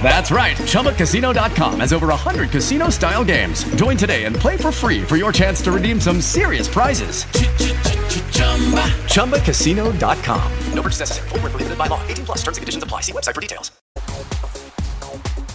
That's right. ChumbaCasino.com has over 100 casino style games. Join today and play for free for your chance to redeem some serious prizes. ChumbaCasino.com. No purchase necessary. Full prohibited by law. 18 plus terms and conditions apply. See website for details.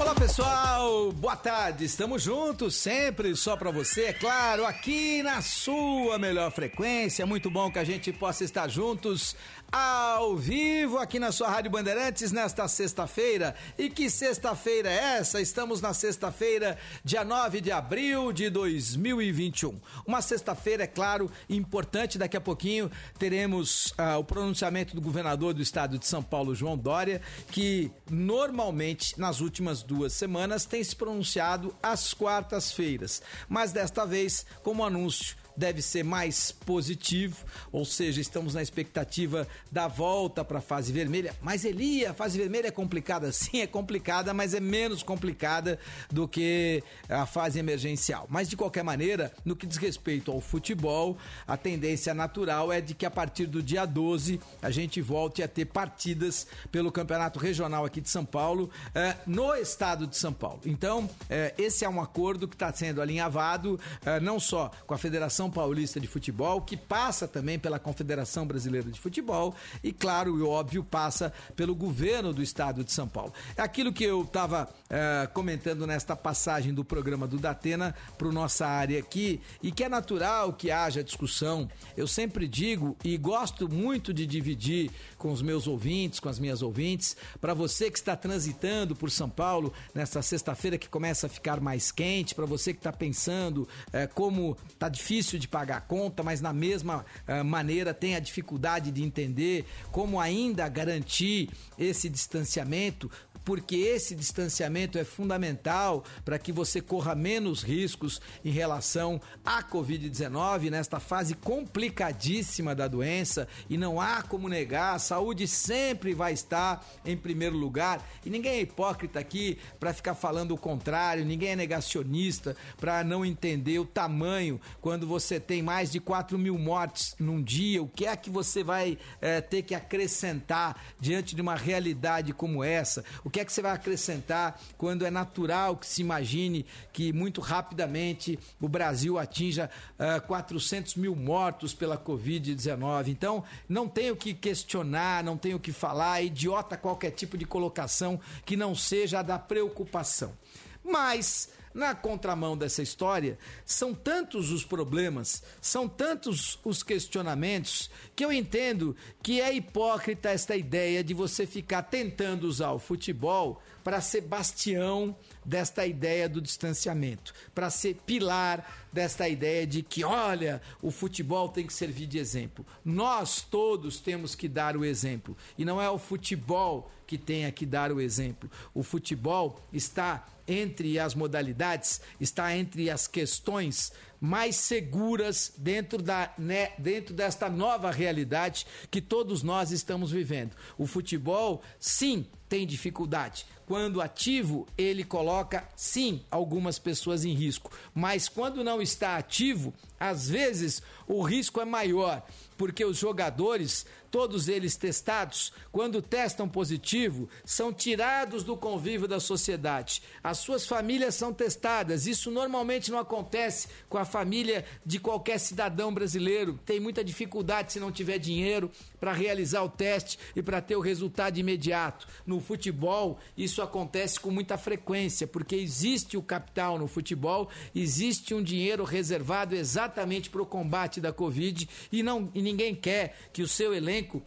Olá pessoal, boa tarde. Estamos juntos sempre só para você, é claro, aqui na sua melhor frequência. Muito bom que a gente possa estar juntos ao vivo aqui na sua Rádio Bandeirantes nesta sexta-feira. E que sexta-feira é essa? Estamos na sexta-feira, dia 9 de abril de 2021. Uma sexta-feira, é claro, importante. Daqui a pouquinho teremos ah, o pronunciamento do governador do estado de São Paulo, João Dória, que normalmente nas últimas duas semanas tem se pronunciado às quartas-feiras. Mas desta vez, como anúncio deve ser mais positivo, ou seja, estamos na expectativa da volta para a fase vermelha. Mas Elia, a fase vermelha é complicada? Sim, é complicada, mas é menos complicada do que a fase emergencial. Mas de qualquer maneira, no que diz respeito ao futebol, a tendência natural é de que a partir do dia 12 a gente volte a ter partidas pelo Campeonato Regional aqui de São Paulo, eh, no estado de São Paulo. Então, eh, esse é um acordo que está sendo alinhavado eh, não só com a Federação Paulista de Futebol, que passa também pela Confederação Brasileira de Futebol e, claro e óbvio, passa pelo governo do estado de São Paulo. É aquilo que eu estava eh, comentando nesta passagem do programa do Datena para nossa área aqui e que é natural que haja discussão. Eu sempre digo e gosto muito de dividir com os meus ouvintes, com as minhas ouvintes, para você que está transitando por São Paulo nesta sexta-feira que começa a ficar mais quente, para você que está pensando eh, como tá difícil de pagar a conta, mas na mesma uh, maneira tem a dificuldade de entender como ainda garantir esse distanciamento, porque esse distanciamento é fundamental para que você corra menos riscos em relação à Covid-19 nesta fase complicadíssima da doença. E não há como negar, a saúde sempre vai estar em primeiro lugar. E ninguém é hipócrita aqui para ficar falando o contrário, ninguém é negacionista para não entender o tamanho quando você tem mais de 4 mil mortes num dia, o que é que você vai é, ter que acrescentar diante de uma realidade como essa? O que é que você vai acrescentar quando é natural que se imagine que muito rapidamente o Brasil atinja uh, 400 mil mortos pela Covid-19? Então, não tenho que questionar, não tenho que falar, é idiota qualquer tipo de colocação que não seja a da preocupação. Mas na contramão dessa história, são tantos os problemas, são tantos os questionamentos, que eu entendo que é hipócrita esta ideia de você ficar tentando usar o futebol para ser bastião desta ideia do distanciamento, para ser pilar desta ideia de que, olha, o futebol tem que servir de exemplo. Nós todos temos que dar o exemplo. E não é o futebol que tenha que dar o exemplo. O futebol está entre as modalidades, está entre as questões mais seguras dentro, da, né, dentro desta nova realidade que todos nós estamos vivendo. O futebol, sim, tem dificuldade. Quando ativo, ele coloca, sim, algumas pessoas em risco. Mas quando não está ativo, às vezes o risco é maior, porque os jogadores, todos eles testados, quando testam positivo, são tirados do convívio da sociedade. As suas famílias são testadas. Isso normalmente não acontece com a família de qualquer cidadão brasileiro. Tem muita dificuldade se não tiver dinheiro para realizar o teste e para ter o resultado imediato. No futebol, isso acontece com muita frequência, porque existe o capital no futebol, existe um dinheiro reservado exatamente para o combate da Covid e, não, e ninguém quer que o seu elenco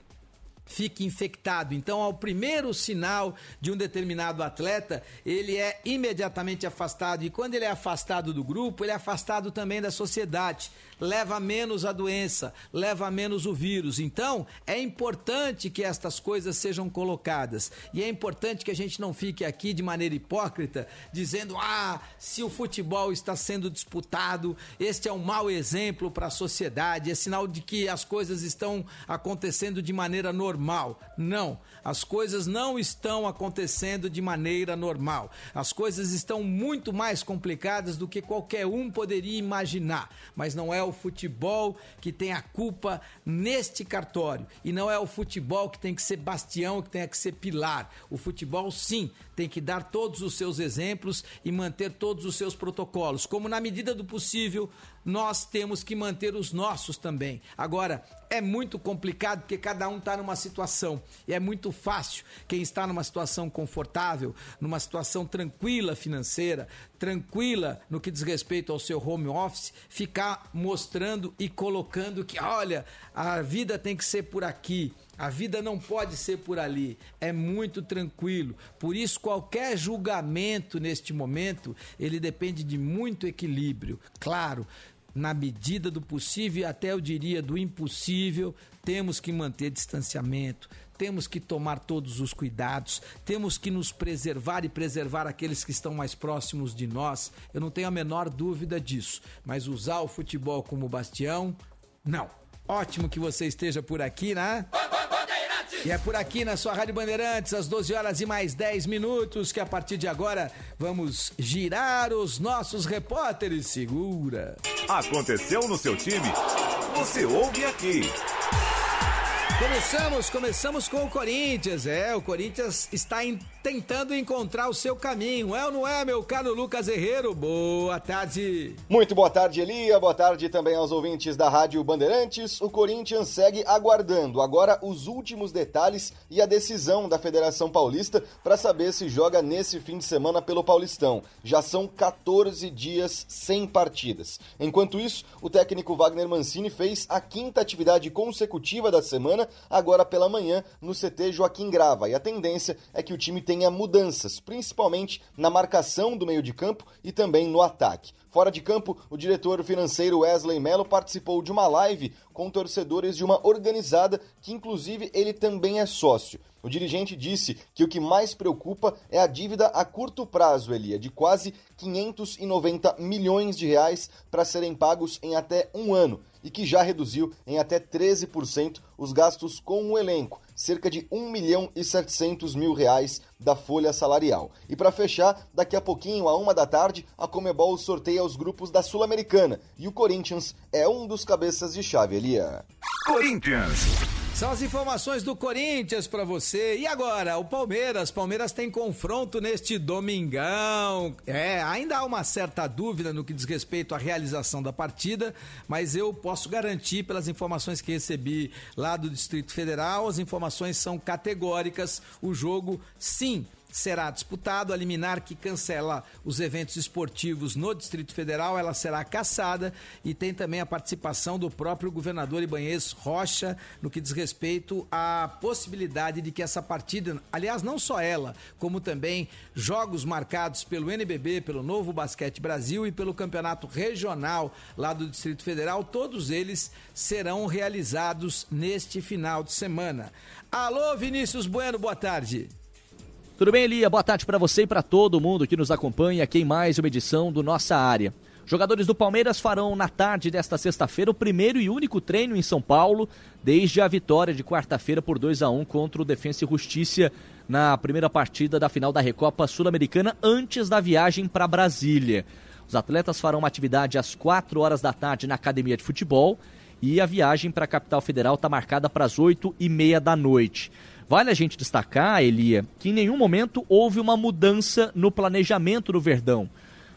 fique infectado. Então, ao primeiro sinal de um determinado atleta, ele é imediatamente afastado. E quando ele é afastado do grupo, ele é afastado também da sociedade. Leva menos a doença, leva menos o vírus. Então, é importante que estas coisas sejam colocadas. E é importante que a gente não fique aqui de maneira hipócrita dizendo: ah, se o futebol está sendo disputado, este é um mau exemplo para a sociedade, é sinal de que as coisas estão acontecendo de maneira normal. Não, as coisas não estão acontecendo de maneira normal. As coisas estão muito mais complicadas do que qualquer um poderia imaginar. Mas não é o futebol que tem a culpa neste cartório. E não é o futebol que tem que ser bastião, que tem que ser pilar. O futebol, sim, tem que dar todos os seus exemplos e manter todos os seus protocolos. Como na medida do possível, nós temos que manter os nossos também. Agora, é muito complicado porque cada um está numa situação e é muito fácil quem está numa situação confortável, numa situação tranquila financeira, tranquila no que diz respeito ao seu home office, ficar mostrando e colocando que, olha, a vida tem que ser por aqui. A vida não pode ser por ali, é muito tranquilo. Por isso, qualquer julgamento neste momento, ele depende de muito equilíbrio. Claro, na medida do possível e até eu diria do impossível, temos que manter distanciamento, temos que tomar todos os cuidados, temos que nos preservar e preservar aqueles que estão mais próximos de nós. Eu não tenho a menor dúvida disso, mas usar o futebol como bastião, não. Ótimo que você esteja por aqui, né? E é por aqui na sua Rádio Bandeirantes, às 12 horas e mais 10 minutos, que a partir de agora vamos girar os nossos repórteres. Segura. Aconteceu no seu time? Você ouve aqui. Começamos, começamos com o Corinthians. É, o Corinthians está em, tentando encontrar o seu caminho. É ou não é, meu caro Lucas Herrero? Boa tarde. Muito boa tarde, Elia. Boa tarde também aos ouvintes da Rádio Bandeirantes. O Corinthians segue aguardando agora os últimos detalhes e a decisão da Federação Paulista para saber se joga nesse fim de semana pelo Paulistão. Já são 14 dias sem partidas. Enquanto isso, o técnico Wagner Mancini fez a quinta atividade consecutiva da semana agora pela manhã, no CT Joaquim Grava. E a tendência é que o time tenha mudanças, principalmente na marcação do meio de campo e também no ataque. Fora de campo, o diretor financeiro Wesley Mello participou de uma live com torcedores de uma organizada que, inclusive, ele também é sócio. O dirigente disse que o que mais preocupa é a dívida a curto prazo, Elia, de quase 590 milhões de reais para serem pagos em até um ano e que já reduziu em até 13% os gastos com o elenco, cerca de 1 milhão e 700 mil reais da folha salarial. E para fechar, daqui a pouquinho, a uma da tarde, a Comebol sorteia os grupos da Sul-Americana e o Corinthians é um dos cabeças de chave, Elia. Corinthians. São as informações do Corinthians para você. E agora, o Palmeiras. Palmeiras tem confronto neste domingão. É, ainda há uma certa dúvida no que diz respeito à realização da partida, mas eu posso garantir pelas informações que recebi lá do Distrito Federal, as informações são categóricas. O jogo, sim, será disputado. A liminar que cancela os eventos esportivos no Distrito Federal, ela será cassada e tem também a participação do próprio governador Ibanez Rocha no que diz respeito à possibilidade de que essa partida, aliás, não só ela, como também jogos marcados pelo NBB, pelo Novo Basquete Brasil e pelo Campeonato Regional lá do Distrito Federal, todos eles serão realizados neste final de semana. Alô, Vinícius Bueno, boa tarde. Tudo bem, Elia? Boa tarde para você e para todo mundo que nos acompanha aqui em mais uma edição do Nossa Área. Jogadores do Palmeiras farão na tarde desta sexta-feira o primeiro e único treino em São Paulo desde a vitória de quarta-feira por 2 a 1 contra o Defensa e Justiça na primeira partida da final da Recopa Sul-Americana antes da viagem para Brasília. Os atletas farão uma atividade às 4 horas da tarde na academia de futebol e a viagem para a capital federal está marcada para as 8 e meia da noite. Vale a gente destacar, Elia, que em nenhum momento houve uma mudança no planejamento do Verdão.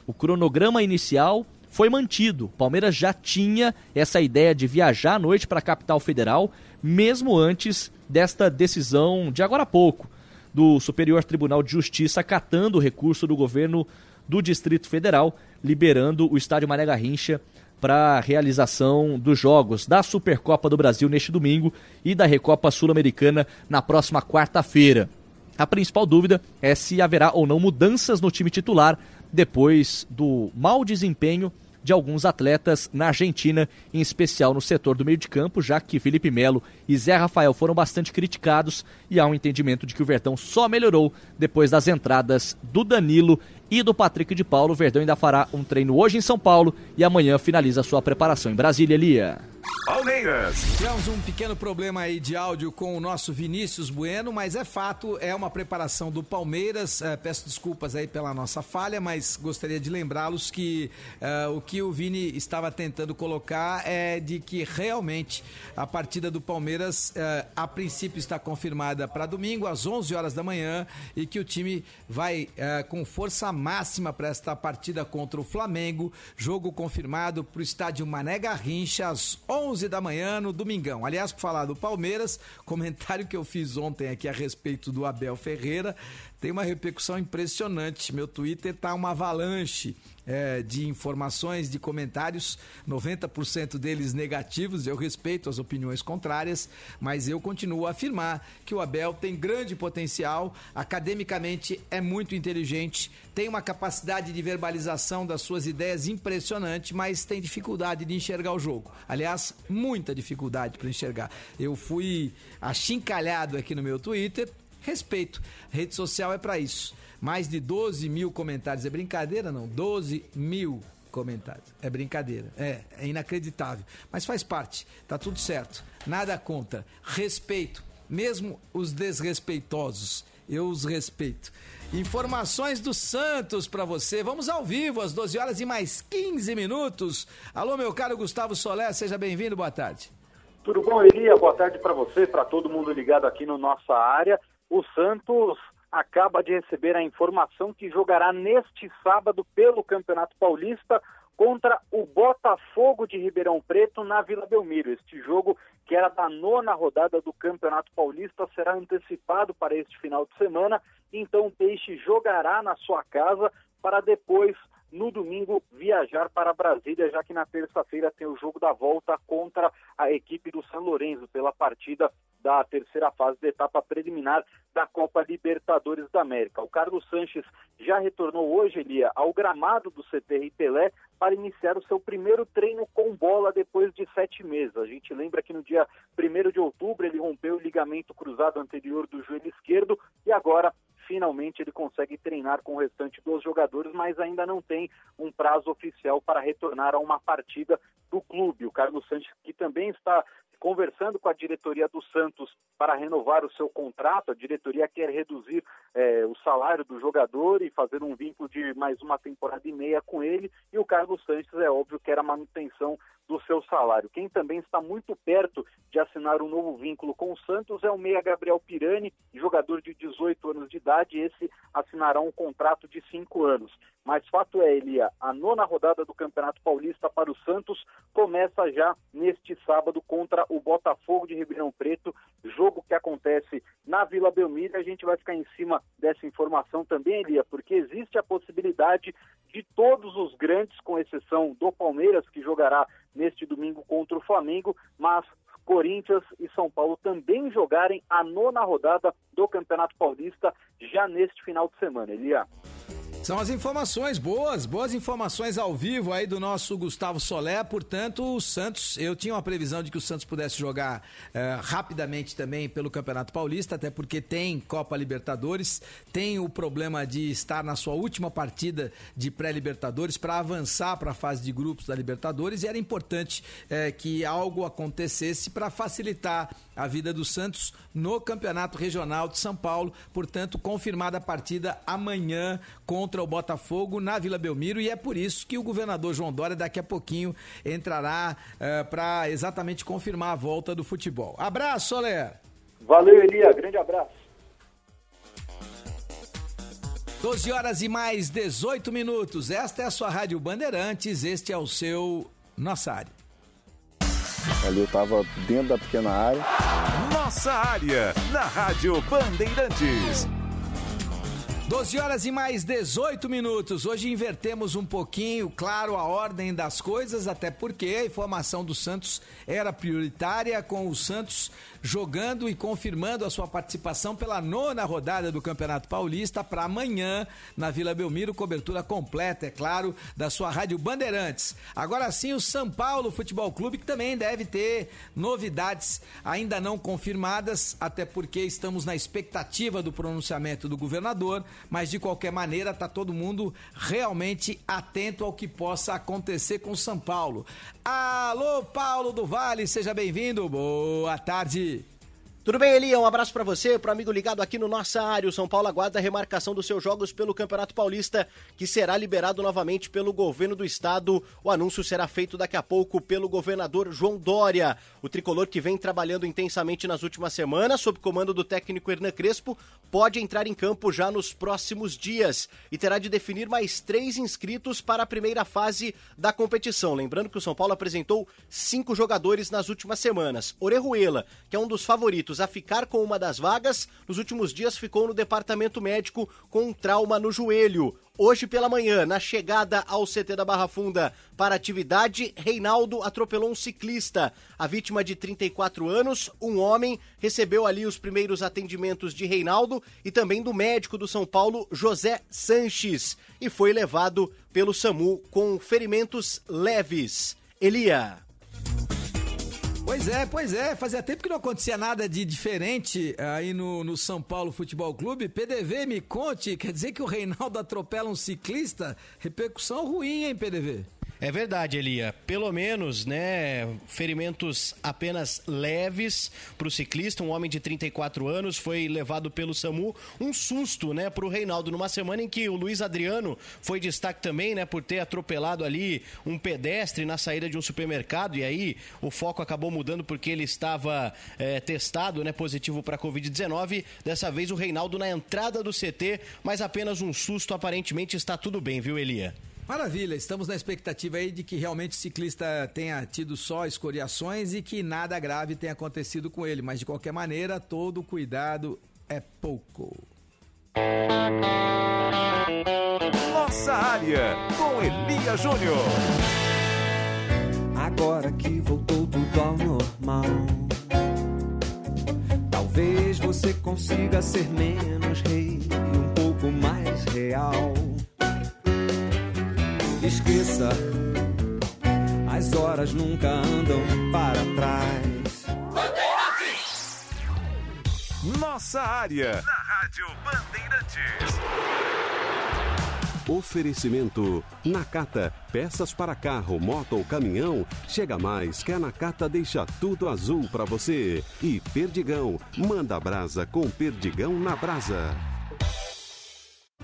O cronograma inicial foi mantido. Palmeiras já tinha essa ideia de viajar à noite para a capital federal, mesmo antes desta decisão de agora há pouco do Superior Tribunal de Justiça acatando o recurso do governo do Distrito Federal, liberando o estádio Mané Garrincha para a realização dos jogos da Supercopa do Brasil neste domingo e da Recopa Sul-Americana na próxima quarta-feira. A principal dúvida é se haverá ou não mudanças no time titular depois do mau desempenho de alguns atletas na Argentina, em especial no setor do meio de campo, já que Felipe Melo e Zé Rafael foram bastante criticados e há um entendimento de que o Verdão só melhorou depois das entradas do Danilo e do Patrick de Paulo. O Verdão ainda fará um treino hoje em São Paulo e amanhã finaliza sua preparação em Brasília, Elia. Palmeiras. Tivemos um pequeno problema aí de áudio com o nosso Vinícius Bueno, mas é fato, é uma preparação do Palmeiras. É, peço desculpas aí pela nossa falha, mas gostaria de lembrá-los que é, o que o Vini estava tentando colocar é de que realmente a partida do Palmeiras, é, a princípio, está confirmada para domingo, às 11 horas da manhã, e que o time vai é, com força máxima para esta partida contra o Flamengo. Jogo confirmado para o estádio Mané Garrincha, às 11 da manhã no domingão. Aliás, por falar do Palmeiras, comentário que eu fiz ontem aqui a respeito do Abel Ferreira tem uma repercussão impressionante. Meu Twitter tá uma avalanche é, de informações, de comentários, 90% deles negativos. Eu respeito as opiniões contrárias, mas eu continuo a afirmar que o Abel tem grande potencial, academicamente é muito inteligente, tem uma capacidade de verbalização das suas ideias impressionante, mas tem dificuldade de enxergar o jogo. Aliás, muita dificuldade para enxergar. Eu fui achincalhado aqui no meu Twitter respeito. Rede social é para isso. Mais de 12 mil comentários. É brincadeira, não? 12 mil comentários. É brincadeira. É, é inacreditável. Mas faz parte. Tá tudo certo. Nada contra. Respeito. Mesmo os desrespeitosos. Eu os respeito. Informações do Santos para você. Vamos ao vivo às 12 horas e mais 15 minutos. Alô, meu caro Gustavo Solé, seja bem-vindo. Boa tarde. Tudo bom, Elia? Boa tarde para você, para todo mundo ligado aqui no nossa área o Santos acaba de receber a informação que jogará neste sábado pelo Campeonato Paulista contra o Botafogo de Ribeirão Preto na Vila Belmiro. Este jogo, que era da nona rodada do Campeonato Paulista, será antecipado para este final de semana. Então o Peixe jogará na sua casa para depois no domingo viajar para Brasília, já que na terça-feira tem o jogo da volta contra a equipe do São Lourenço pela partida da terceira fase da etapa preliminar da Copa Libertadores da América. O Carlos Sanches já retornou hoje, Elia, ao gramado do CTR Pelé para iniciar o seu primeiro treino com bola depois de sete meses. A gente lembra que no dia 1 de outubro ele rompeu o ligamento cruzado anterior do joelho esquerdo e agora finalmente ele consegue treinar com o restante dos jogadores, mas ainda não tem um prazo oficial para retornar a uma partida do clube. O Carlos Sanches, que também está conversando com a diretoria do Santos para renovar o seu contrato. A diretoria quer reduzir é, o salário do jogador e fazer um vínculo de mais uma temporada e meia com ele. E o Carlos Sanches, é óbvio, quer a manutenção do seu salário. Quem também está muito perto de assinar um novo vínculo com o Santos é o meia Gabriel Pirani, jogador de 18 anos de idade. Esse assinará um contrato de cinco anos. Mas fato é, Elia, a nona rodada do Campeonato Paulista para o Santos começa já neste sábado contra o Botafogo de Ribeirão Preto, jogo que acontece na Vila Belmiro. A gente vai ficar em cima dessa informação também, Elia, porque existe a possibilidade de todos os grandes, com exceção do Palmeiras, que jogará neste domingo contra o Flamengo, mas Corinthians e São Paulo também jogarem a nona rodada do Campeonato Paulista já neste final de semana, Elia. São as informações boas, boas informações ao vivo aí do nosso Gustavo Solé. Portanto, o Santos, eu tinha uma previsão de que o Santos pudesse jogar eh, rapidamente também pelo Campeonato Paulista, até porque tem Copa Libertadores, tem o problema de estar na sua última partida de pré-Libertadores para avançar para a fase de grupos da Libertadores e era importante eh, que algo acontecesse para facilitar a vida do Santos no Campeonato Regional de São Paulo. Portanto, confirmada a partida amanhã contra o Botafogo na Vila Belmiro e é por isso que o governador João Dória daqui a pouquinho entrará uh, eh, para exatamente confirmar a volta do futebol. Abraço, Soler. Valeu, Elia. Grande abraço. 12 horas e mais 18 minutos. Esta é a sua Rádio Bandeirantes, este é o seu Nossa Área. Ali eu estava dentro da pequena área. Nossa área, na Rádio Bandeirantes. 12 horas e mais 18 minutos. Hoje invertemos um pouquinho, claro, a ordem das coisas, até porque a informação do Santos era prioritária, com o Santos jogando e confirmando a sua participação pela nona rodada do Campeonato Paulista para amanhã na Vila Belmiro, cobertura completa, é claro, da sua Rádio Bandeirantes. Agora sim, o São Paulo Futebol Clube, que também deve ter novidades ainda não confirmadas, até porque estamos na expectativa do pronunciamento do governador mas de qualquer maneira tá todo mundo realmente atento ao que possa acontecer com São Paulo. Alô, Paulo do Vale, seja bem-vindo. Boa tarde. Tudo bem, Elia? Um abraço para você, pro amigo ligado aqui no nossa área. O São Paulo aguarda a remarcação dos seus jogos pelo Campeonato Paulista, que será liberado novamente pelo governo do estado. O anúncio será feito daqui a pouco pelo governador João Dória. O tricolor que vem trabalhando intensamente nas últimas semanas, sob comando do técnico Hernan Crespo, pode entrar em campo já nos próximos dias e terá de definir mais três inscritos para a primeira fase da competição. Lembrando que o São Paulo apresentou cinco jogadores nas últimas semanas. Orejuela, que é um dos favoritos a ficar com uma das vagas, nos últimos dias ficou no departamento médico com um trauma no joelho. Hoje pela manhã, na chegada ao CT da Barra Funda para atividade, Reinaldo atropelou um ciclista. A vítima de 34 anos, um homem, recebeu ali os primeiros atendimentos de Reinaldo e também do médico do São Paulo, José Sanches, e foi levado pelo SAMU com ferimentos leves. Elia. Pois é, pois é. Fazia tempo que não acontecia nada de diferente aí no, no São Paulo Futebol Clube. PDV, me conte, quer dizer que o Reinaldo atropela um ciclista? Repercussão ruim, hein, PDV? É verdade, Elia. Pelo menos, né, ferimentos apenas leves para o ciclista, um homem de 34 anos, foi levado pelo SAMU. Um susto, né, para o Reinaldo, numa semana em que o Luiz Adriano foi destaque também, né, por ter atropelado ali um pedestre na saída de um supermercado. E aí o foco acabou mudando porque ele estava é, testado, né, positivo para Covid-19. Dessa vez o Reinaldo na entrada do CT, mas apenas um susto. Aparentemente está tudo bem, viu, Elia? Maravilha, estamos na expectativa aí de que realmente o ciclista tenha tido só escoriações e que nada grave tenha acontecido com ele, mas de qualquer maneira, todo cuidado é pouco. Nossa área, com Elia Júnior. Agora que voltou tudo ao normal, talvez você consiga ser menos rei e um pouco mais real. Esqueça, as horas nunca andam para trás. Nossa área, na Rádio Bandeirantes. Oferecimento Nakata, peças para carro, moto ou caminhão. Chega mais que a Nakata deixa tudo azul para você. E Perdigão, manda brasa com Perdigão na brasa.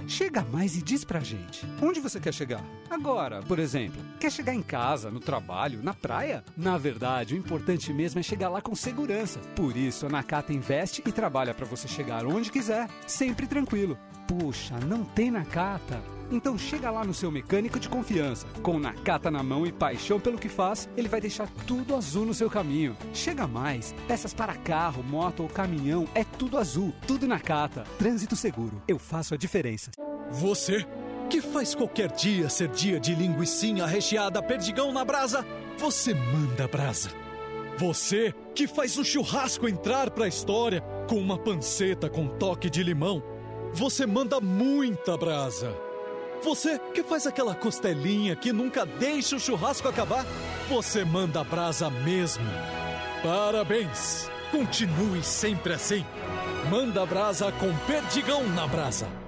Chega mais e diz pra gente. Onde você quer chegar? Agora, por exemplo. Quer chegar em casa, no trabalho, na praia? Na verdade, o importante mesmo é chegar lá com segurança. Por isso, a Nakata investe e trabalha para você chegar onde quiser, sempre tranquilo. Puxa, não tem Nakata? Então chega lá no seu mecânico de confiança. Com Nakata na mão e paixão pelo que faz, ele vai deixar tudo azul no seu caminho. Chega mais, peças para carro, moto ou caminhão, é tudo azul, tudo Nakata. Trânsito seguro, eu faço a diferença. Você que faz qualquer dia ser dia de linguiçinha recheada perdigão na brasa, você manda brasa. Você que faz o churrasco entrar pra história com uma panceta com toque de limão, você manda muita brasa. Você que faz aquela costelinha que nunca deixa o churrasco acabar, você manda brasa mesmo. Parabéns! Continue sempre assim. Manda brasa com perdigão na brasa.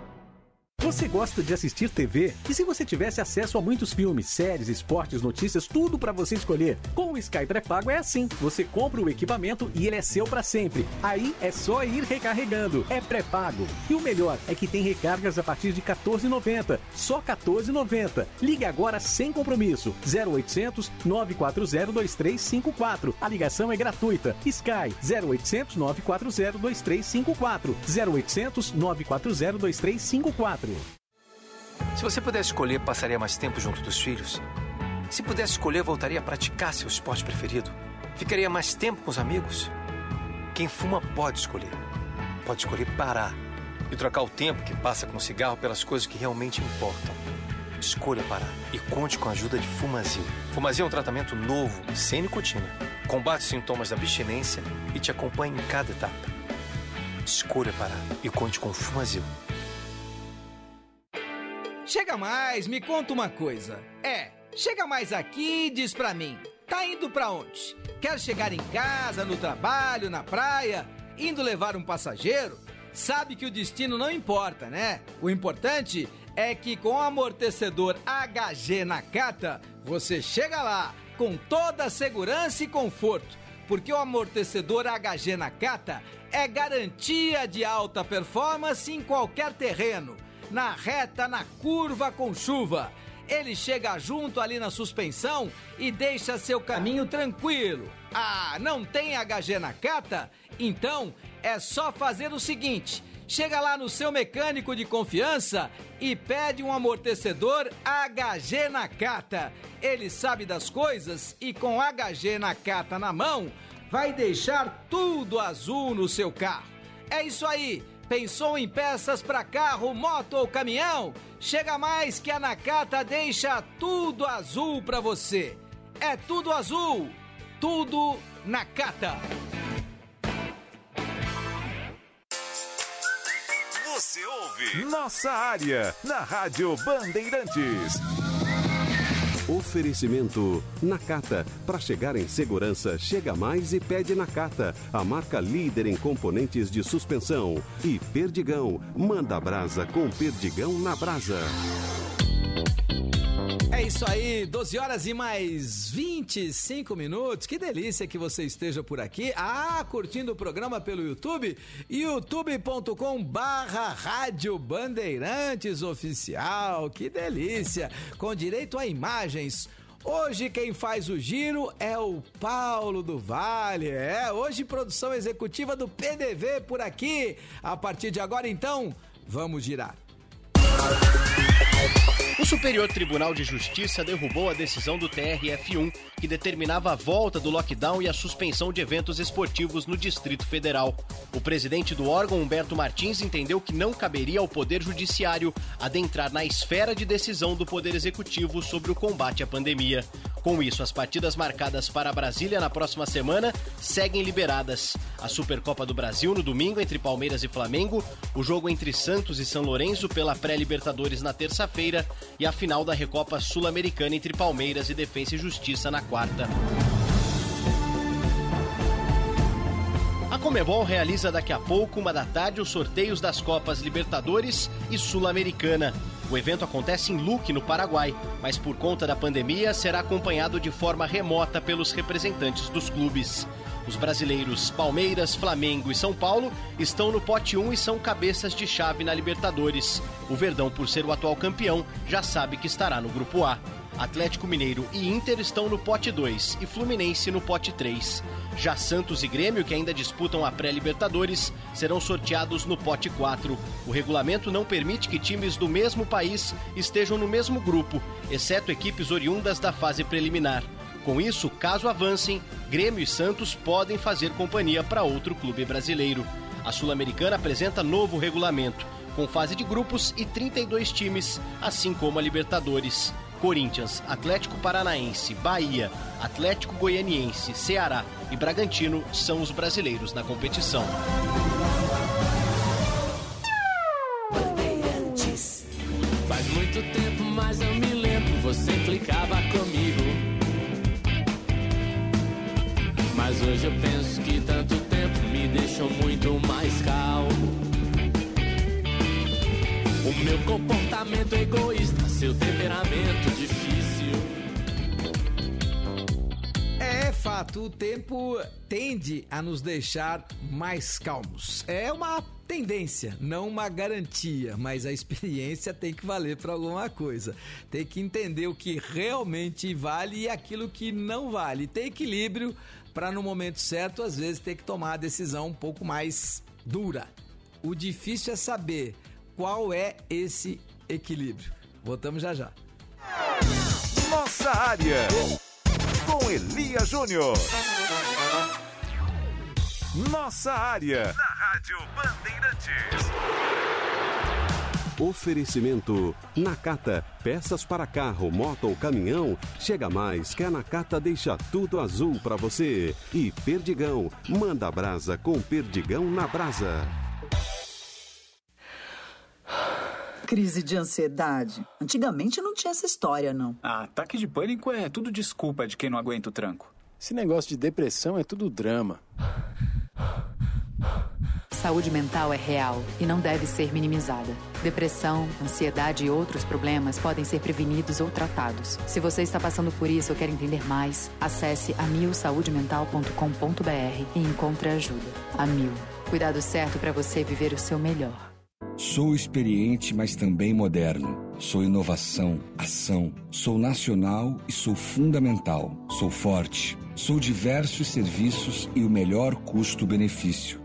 Você gosta de assistir TV? E se você tivesse acesso a muitos filmes, séries, esportes, notícias, tudo para você escolher? Com o Sky pré-pago é assim. Você compra o equipamento e ele é seu para sempre. Aí é só ir recarregando. É pré-pago. E o melhor é que tem recargas a partir de 14,90. Só 14,90. Ligue agora sem compromisso. 0800 940 2354. A ligação é gratuita. Sky 0800 940 2354. 0800 940 2354. Se você pudesse escolher, passaria mais tempo junto dos filhos? Se pudesse escolher, voltaria a praticar seu esporte preferido? Ficaria mais tempo com os amigos? Quem fuma pode escolher. Pode escolher parar. e trocar o tempo que passa com o cigarro pelas coisas que realmente importam. Escolha parar e conte com a ajuda de Fumazil. Fumazil é um tratamento novo, sem nicotina. Combate os sintomas da abstinência e te acompanha em cada etapa. Escolha parar e conte com Fumazil. Chega mais, me conta uma coisa. É, chega mais aqui e diz pra mim. Tá indo pra onde? Quer chegar em casa, no trabalho, na praia, indo levar um passageiro? Sabe que o destino não importa, né? O importante é que com o amortecedor HG Nakata, você chega lá com toda a segurança e conforto, porque o amortecedor HG Nakata é garantia de alta performance em qualquer terreno, na reta, na curva com chuva. Ele chega junto ali na suspensão e deixa seu caminho tranquilo. Ah, não tem HG Nakata? Então é só fazer o seguinte: chega lá no seu mecânico de confiança e pede um amortecedor HG Nakata. Ele sabe das coisas e com HG Nakata na mão, vai deixar tudo azul no seu carro. É isso aí. Pensou em peças para carro, moto ou caminhão? Chega mais que a Nakata deixa tudo azul para você. É tudo azul, tudo Nakata. Você ouve Nossa Área na Rádio Bandeirantes. Oferecimento Nakata. Para chegar em segurança, chega mais e pede Nakata, a marca líder em componentes de suspensão. E Perdigão. Manda brasa com Perdigão na brasa. Isso aí, 12 horas e mais 25 minutos. Que delícia que você esteja por aqui. Ah, curtindo o programa pelo YouTube, youtube.com barra Rádio Bandeirantes Oficial. Que delícia, com direito a imagens. Hoje quem faz o giro é o Paulo do Vale. É, hoje produção executiva do PDV por aqui. A partir de agora, então, vamos girar. O Superior Tribunal de Justiça derrubou a decisão do TRF1 que determinava a volta do lockdown e a suspensão de eventos esportivos no Distrito Federal. O presidente do órgão, Humberto Martins, entendeu que não caberia ao Poder Judiciário adentrar na esfera de decisão do Poder Executivo sobre o combate à pandemia. Com isso, as partidas marcadas para Brasília na próxima semana seguem liberadas. A Supercopa do Brasil no domingo entre Palmeiras e Flamengo, o jogo entre Santos e São Lourenço pela pré-Libertadores na terça-feira e a final da Recopa Sul-Americana entre Palmeiras e Defensa e Justiça na quarta. A Comebol realiza daqui a pouco, uma da tarde, os sorteios das Copas Libertadores e Sul-Americana. O evento acontece em Luque, no Paraguai, mas por conta da pandemia será acompanhado de forma remota pelos representantes dos clubes. Os brasileiros Palmeiras, Flamengo e São Paulo estão no pote 1 e são cabeças de chave na Libertadores. O Verdão, por ser o atual campeão, já sabe que estará no grupo A. Atlético Mineiro e Inter estão no pote 2 e Fluminense no pote 3. Já Santos e Grêmio, que ainda disputam a pré-Libertadores, serão sorteados no pote 4. O regulamento não permite que times do mesmo país estejam no mesmo grupo, exceto equipes oriundas da fase preliminar. Com isso, caso avancem, Grêmio e Santos podem fazer companhia para outro clube brasileiro. A Sul-Americana apresenta novo regulamento, com fase de grupos e 32 times, assim como a Libertadores. Corinthians, Atlético Paranaense, Bahia, Atlético Goianiense, Ceará e Bragantino são os brasileiros na competição. Faz muito tempo, mas eu me lembro, você me deixou muito mais calmo. O meu comportamento egoísta, seu temperamento difícil. É fato, o tempo tende a nos deixar mais calmos. É uma tendência, não uma garantia, mas a experiência tem que valer para alguma coisa. Tem que entender o que realmente vale e aquilo que não vale. Tem equilíbrio para no momento certo, às vezes, ter que tomar a decisão um pouco mais dura. O difícil é saber qual é esse equilíbrio. Voltamos já já. Nossa área com Elia Júnior. Nossa área Rádio Bandeirantes. Oferecimento Nakata, peças para carro, moto ou caminhão. Chega mais que a Nakata deixa tudo azul para você. E Perdigão, manda brasa com Perdigão na brasa. Crise de ansiedade. Antigamente não tinha essa história, não. Ah, ataque de pânico é tudo desculpa de quem não aguenta o tranco. Esse negócio de depressão é tudo drama. Saúde mental é real e não deve ser minimizada. Depressão, ansiedade e outros problemas podem ser prevenidos ou tratados. Se você está passando por isso ou quer entender mais, acesse amilsaudemental.com.br e encontre ajuda. Amil. Cuidado certo para você viver o seu melhor. Sou experiente, mas também moderno. Sou inovação, ação. Sou nacional e sou fundamental. Sou forte. Sou diversos serviços e o melhor custo-benefício.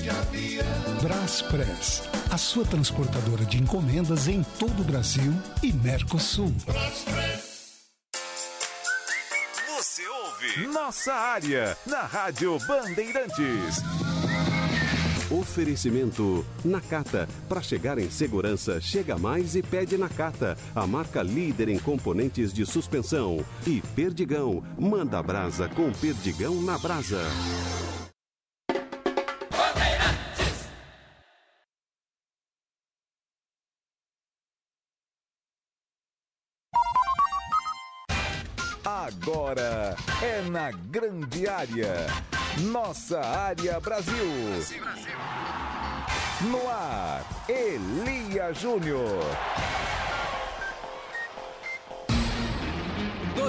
De avião. Braspress, a sua transportadora de encomendas em todo o Brasil e Mercosul. Você ouve Nossa Área na Rádio Bandeirantes. Oferecimento Nakata. Para chegar em segurança, chega mais e pede Nakata, a marca líder em componentes de suspensão. E Perdigão, manda brasa com Perdigão na brasa. Agora é na grande área. Nossa área Brasil. No ar, Elia Júnior.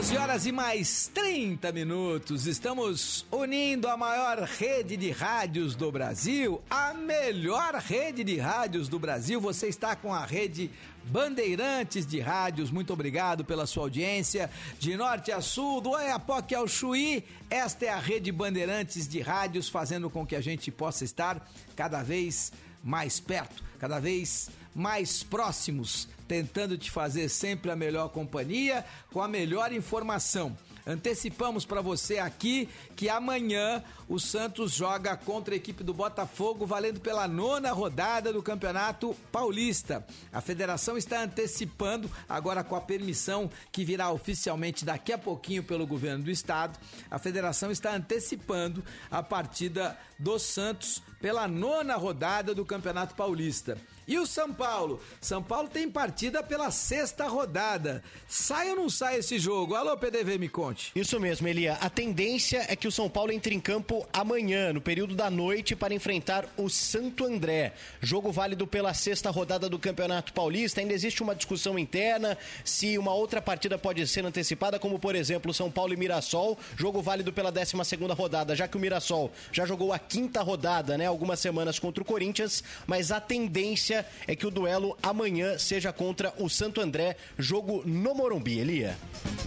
12 horas e mais 30 minutos. Estamos unindo a maior rede de rádios do Brasil, a melhor rede de rádios do Brasil. Você está com a rede Bandeirantes de Rádios. Muito obrigado pela sua audiência. De norte a sul, do Oiapoque ao Chuí, esta é a rede Bandeirantes de Rádios, fazendo com que a gente possa estar cada vez mais perto, cada vez mais próximos, tentando te fazer sempre a melhor companhia, com a melhor informação. Antecipamos para você aqui que amanhã o Santos joga contra a equipe do Botafogo, valendo pela nona rodada do Campeonato Paulista. A federação está antecipando, agora com a permissão que virá oficialmente daqui a pouquinho pelo governo do estado, a federação está antecipando a partida do Santos pela nona rodada do Campeonato Paulista. E o São Paulo? São Paulo tem partida pela sexta rodada. Sai ou não sai esse jogo? Alô, PDV, me conte. Isso mesmo, Elia. A tendência é que o São Paulo entre em campo amanhã, no período da noite, para enfrentar o Santo André. Jogo válido pela sexta rodada do Campeonato Paulista. Ainda existe uma discussão interna se uma outra partida pode ser antecipada, como por exemplo São Paulo e Mirassol. Jogo válido pela 12 segunda rodada, já que o Mirassol já jogou a quinta rodada, né? Algumas semanas contra o Corinthians, mas a tendência é que o duelo amanhã seja contra o Santo André, jogo no Morumbi, Elia.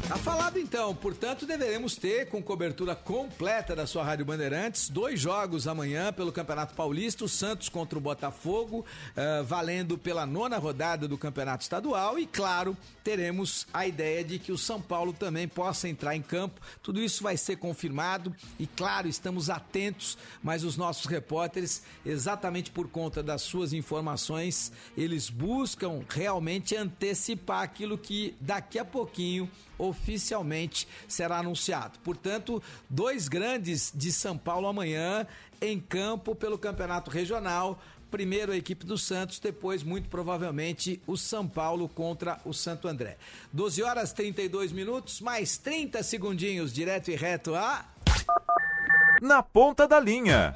Tá falado então, portanto, deveremos ter, com cobertura completa da sua Rádio Bandeirantes, dois jogos amanhã pelo Campeonato Paulista, o Santos contra o Botafogo, eh, valendo pela nona rodada do Campeonato Estadual, e claro, teremos a ideia de que o São Paulo também possa entrar em campo. Tudo isso vai ser confirmado e, claro, estamos atentos, mas os nossos repórteres, exatamente por conta das suas informações, eles buscam realmente antecipar aquilo que daqui a pouquinho oficialmente será anunciado. Portanto, dois grandes de São Paulo amanhã em campo pelo Campeonato Regional. Primeiro a equipe do Santos, depois, muito provavelmente, o São Paulo contra o Santo André. 12 horas 32 minutos, mais 30 segundinhos, direto e reto a. Na ponta da linha.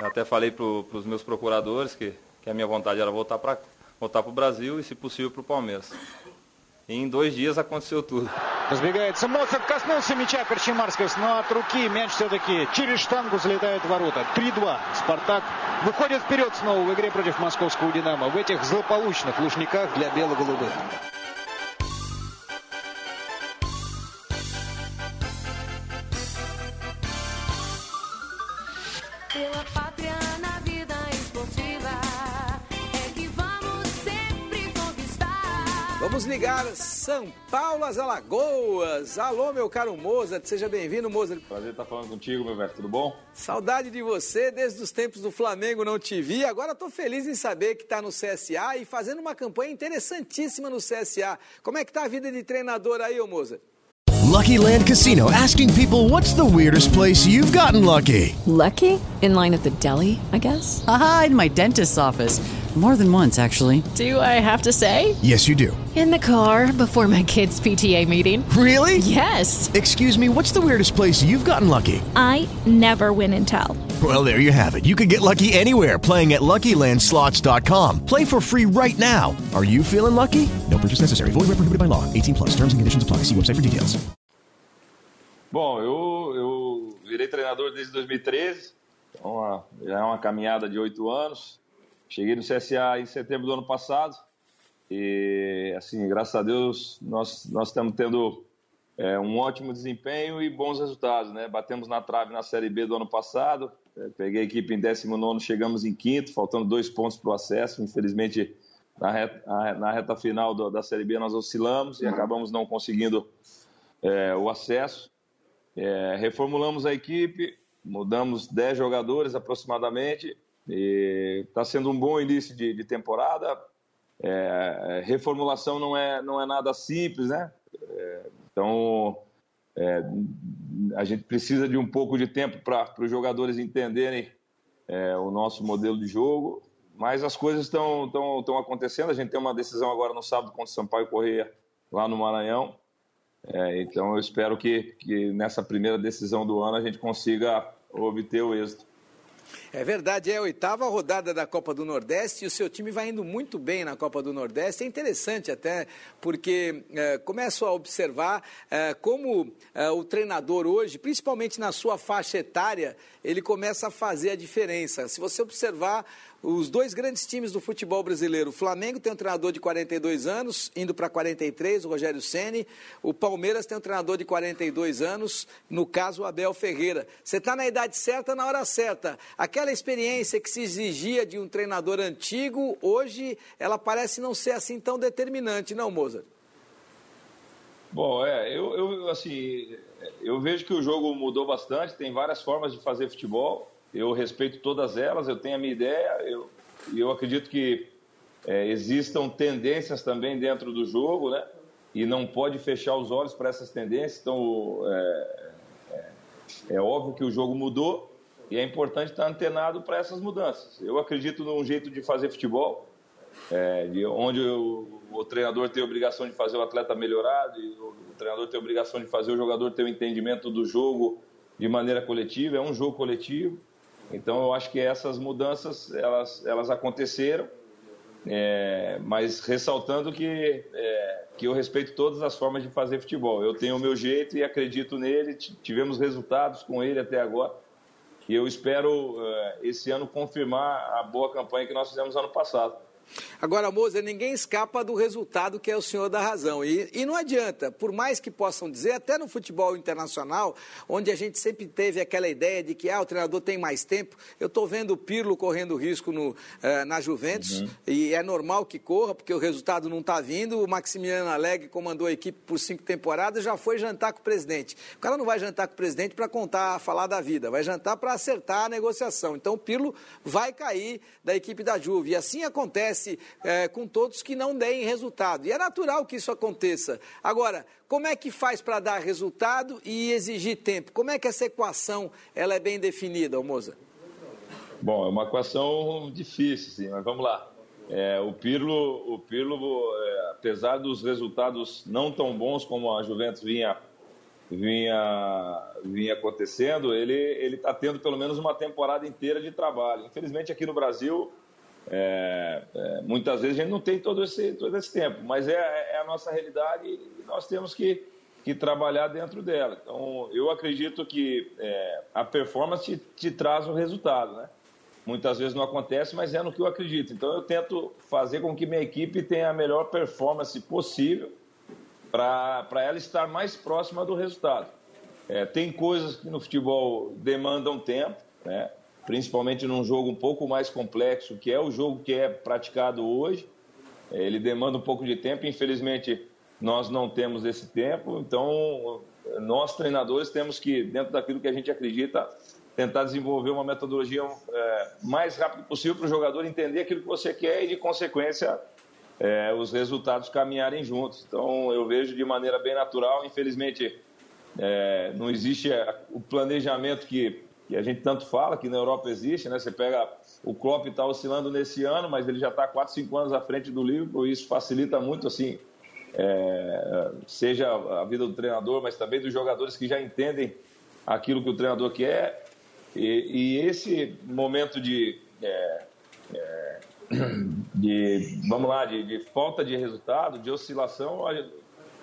Eu até falei para os meus procuradores que, que a minha vontade era voltar para voltar o Brasil e, se possível, para o Palmeiras. em dois dias aconteceu tudo. Разбегается Моцарт, коснулся мяча Корчемарского, но от руки мяч все-таки через штангу залетает в ворота. 3-2. Спартак выходит вперед снова в игре против московского «Динамо» в этих злополучных лужниках для бело-голубых. Pela Vamos ligar São Paulo às Alagoas. Alô, meu caro Mozart, seja bem-vindo, Mozart. Prazer estar falando contigo, meu velho, tudo bom? Saudade de você, desde os tempos do Flamengo não te vi. Agora estou feliz em saber que está no CSA e fazendo uma campanha interessantíssima no CSA. Como é que tá a vida de treinador aí, ô Mozart? Lucky Land Casino asking people what's the weirdest place you've gotten lucky? Lucky? In line at the deli, I guess? Aha, in my dentist's office. More than once, actually. Do I have to say? Yes, you do. In the car before my kids' PTA meeting. Really? Yes. Excuse me, what's the weirdest place you've gotten lucky? I never win and tell. Well, there you have it. You can get lucky anywhere playing at LuckyLandSlots.com. Play for free right now. Are you feeling lucky? No purchase necessary. Void where prohibited by law. 18 plus. Terms and conditions apply. See website for details. Bom, eu, eu virei treinador desde 2013, então uma- já é uma caminhada de oito anos. Cheguei no CSA em setembro do ano passado e, assim, graças a Deus, nós, nós estamos tendo é, um ótimo desempenho e bons resultados, né? Batemos na trave na Série B do ano passado, é, peguei a equipe em 19 chegamos em quinto, faltando dois pontos para o acesso. Infelizmente, na reta, na reta final do- da Série B nós oscilamos e acabamos não conseguindo é, o acesso. É, reformulamos a equipe, mudamos 10 jogadores aproximadamente, está sendo um bom início de, de temporada. É, reformulação não é, não é nada simples, né? É, então, é, a gente precisa de um pouco de tempo para os jogadores entenderem é, o nosso modelo de jogo, mas as coisas estão acontecendo. A gente tem uma decisão agora no sábado contra o Sampaio Correia, lá no Maranhão. É, então, eu espero que, que nessa primeira decisão do ano a gente consiga obter o êxito. É verdade, é a oitava rodada da Copa do Nordeste e o seu time vai indo muito bem na Copa do Nordeste. É interessante até, porque é, começo a observar é, como é, o treinador hoje, principalmente na sua faixa etária, ele começa a fazer a diferença. Se você observar os dois grandes times do futebol brasileiro, o Flamengo tem um treinador de 42 anos, indo para 43, o Rogério Ceni. O Palmeiras tem um treinador de 42 anos, no caso o Abel Ferreira. Você está na idade certa, na hora certa. Experiência que se exigia de um treinador antigo, hoje ela parece não ser assim tão determinante, não, Mozart? Bom, é, eu, eu, assim, eu vejo que o jogo mudou bastante, tem várias formas de fazer futebol, eu respeito todas elas, eu tenho a minha ideia, eu, e eu acredito que é, existam tendências também dentro do jogo, né? E não pode fechar os olhos para essas tendências, então é, é, é óbvio que o jogo mudou e é importante estar antenado para essas mudanças. Eu acredito num jeito de fazer futebol, é, de onde o, o treinador tem a obrigação de fazer o atleta melhorar, de, o, o treinador tem a obrigação de fazer o jogador ter o entendimento do jogo de maneira coletiva, é um jogo coletivo. Então eu acho que essas mudanças elas, elas aconteceram, é, mas ressaltando que, é, que eu respeito todas as formas de fazer futebol. Eu tenho o meu jeito e acredito nele, tivemos resultados com ele até agora. E eu espero é, esse ano confirmar a boa campanha que nós fizemos ano passado. Agora, Moza, ninguém escapa do resultado que é o senhor da razão. E, e não adianta, por mais que possam dizer, até no futebol internacional, onde a gente sempre teve aquela ideia de que ah, o treinador tem mais tempo. Eu estou vendo o Pirlo correndo risco no, eh, na Juventus, e é normal que corra, porque o resultado não está vindo. O Maximiliano Alegre comandou a equipe por cinco temporadas, já foi jantar com o presidente. O cara não vai jantar com o presidente para contar, falar da vida, vai jantar para acertar a negociação. Então o Pirlo vai cair da equipe da Juve. E assim acontece é, com todos que não deem resultado. E é natural que isso aconteça. Agora, como é que faz para dar resultado e exigir tempo? Como é que essa equação ela é bem definida, Moza? Bom, é uma equação difícil, sim, mas vamos lá. É, o Pirlo, o Pirlo é, apesar dos resultados não tão bons como a Juventus vinha, vinha, vinha acontecendo, ele ele está tendo pelo menos uma temporada inteira de trabalho. Infelizmente aqui no Brasil É, é, muitas vezes a gente não tem todo esse, todo esse tempo, mas é, é a nossa realidade e nós temos que, que trabalhar dentro dela. Então, eu acredito que é, a performance te, te traz o resultado, né? Muitas vezes não acontece, mas é no que eu acredito. Então, eu tento fazer com que minha equipe tenha a melhor performance possível para ela estar mais próxima do resultado. É, tem coisas que no futebol demandam tempo, né? Principalmente num jogo um pouco mais complexo, que é o jogo que é praticado hoje. É, ele demanda um pouco de tempo, infelizmente nós não temos esse tempo, então nós treinadores temos que, dentro daquilo que a gente acredita, tentar desenvolver uma metodologia é, mais rápido possível para o jogador entender aquilo que você quer e, de consequência, é, os resultados caminharem juntos. Então, eu vejo de maneira bem natural. Infelizmente, é, não existe o planejamento que, que, a gente tanto fala, que na Europa existe. Né? Você pega o Klopp está oscilando nesse ano, mas ele já está 4, 5 anos à frente do Liverpool e isso facilita muito, assim, é, seja a vida do treinador, mas também dos jogadores que já entendem aquilo que o treinador quer. E, e esse momento de, é, é, de vamos lá, de, de, falta de resultado, de oscilação,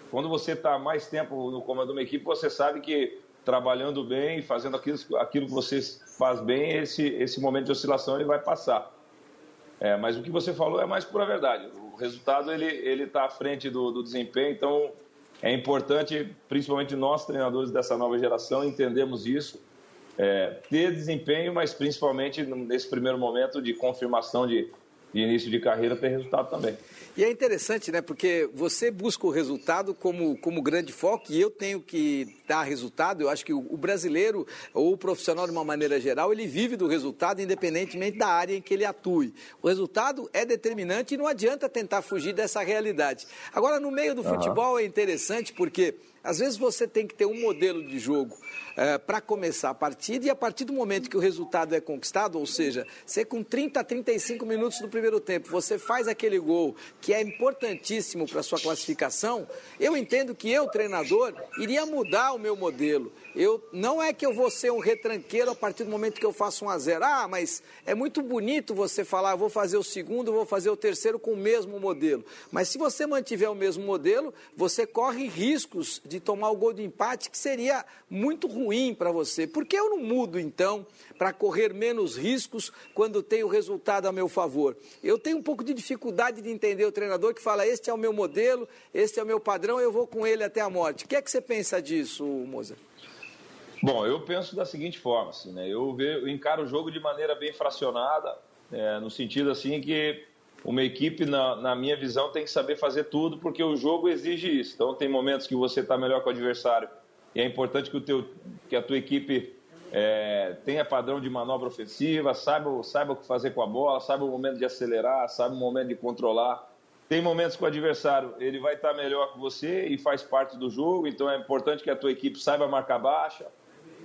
quando você está mais tempo no comando de uma equipe, você sabe que trabalhando bem, fazendo aquilo, aquilo que você faz bem, esse, esse momento de oscilação ele vai passar. É, mas o que você falou é mais pura verdade. O resultado ele ele está à frente do, do desempenho, então é importante, principalmente nós treinadores dessa nova geração, entendemos isso, é, ter desempenho, mas principalmente nesse primeiro momento de confirmação de, de início de carreira ter resultado também. E é interessante, né? Porque você busca o resultado como, como grande foco e eu tenho que dar resultado. Eu acho que o, o brasileiro ou o profissional de uma maneira geral, ele vive do resultado independentemente da área em que ele atue. O resultado é determinante e não adianta tentar fugir dessa realidade. Agora, no meio do uhum. futebol é interessante porque às vezes você tem que ter um modelo de jogo é, para começar a partida e a partir do momento que o resultado é conquistado, ou seja, você com 30 a 35 minutos do primeiro tempo, você faz aquele gol que é importantíssimo para sua classificação, eu entendo que eu, treinador, iria mudar o meu modelo. Eu, não é que eu vou ser um retranqueiro a partir do momento que eu faço um a zero. Ah, mas é muito bonito você falar, vou fazer o segundo, vou fazer o terceiro com o mesmo modelo. Mas se você mantiver o mesmo modelo, você corre riscos de tomar o gol de empate, que seria muito ruim para você. Por que eu não mudo, então, para correr menos riscos quando tenho o resultado a meu favor? Eu tenho um pouco de dificuldade de entender o treinador que fala, este é o meu modelo, este é o meu padrão, eu vou com ele até a morte. O que é que você pensa disso, Moza? Bom, eu penso da seguinte forma, assim, né? eu, vejo, eu encaro o jogo de maneira bem fracionada, é, no sentido assim que uma equipe, na, na, minha visão, tem que saber fazer tudo, porque o jogo exige isso. Então, tem momentos que você está melhor com o adversário e é importante que, o teu, que a tua equipe é, tenha padrão de manobra ofensiva, saiba, saiba o que fazer com a bola, saiba o momento de acelerar, saiba o momento de controlar. Tem momentos que o adversário ele vai estar tá melhor que você e faz parte do jogo, então é importante que a tua equipe saiba marcar baixa,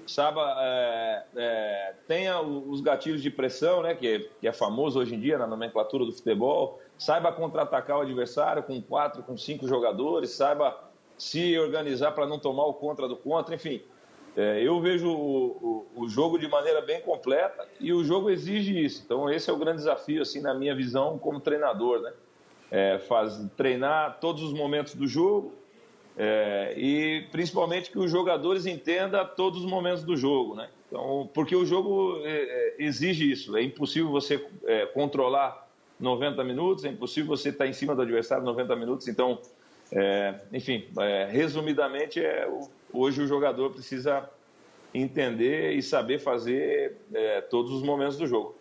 saiba, é, é, tenha os gatilhos de pressão, né, que, que, é famoso hoje em dia na nomenclatura do futebol, saiba contra-atacar o adversário com quatro, com cinco jogadores, saiba se organizar para não tomar o contra do contra, enfim. É, eu vejo o, o, o, jogo de maneira bem completa e o jogo exige isso. Então esse é o grande desafio, assim, na minha visão como treinador, né? É, faz, treinar todos os momentos do jogo, é, e principalmente que os jogadores entendam todos os momentos do jogo, né? Então, porque o jogo é, é exige isso. É impossível você é, controlar 90 minutos, é impossível você estar em cima do adversário 90 minutos. Então, é, enfim, é, resumidamente, hoje o jogador precisa entender e saber fazer todos os momentos do jogo.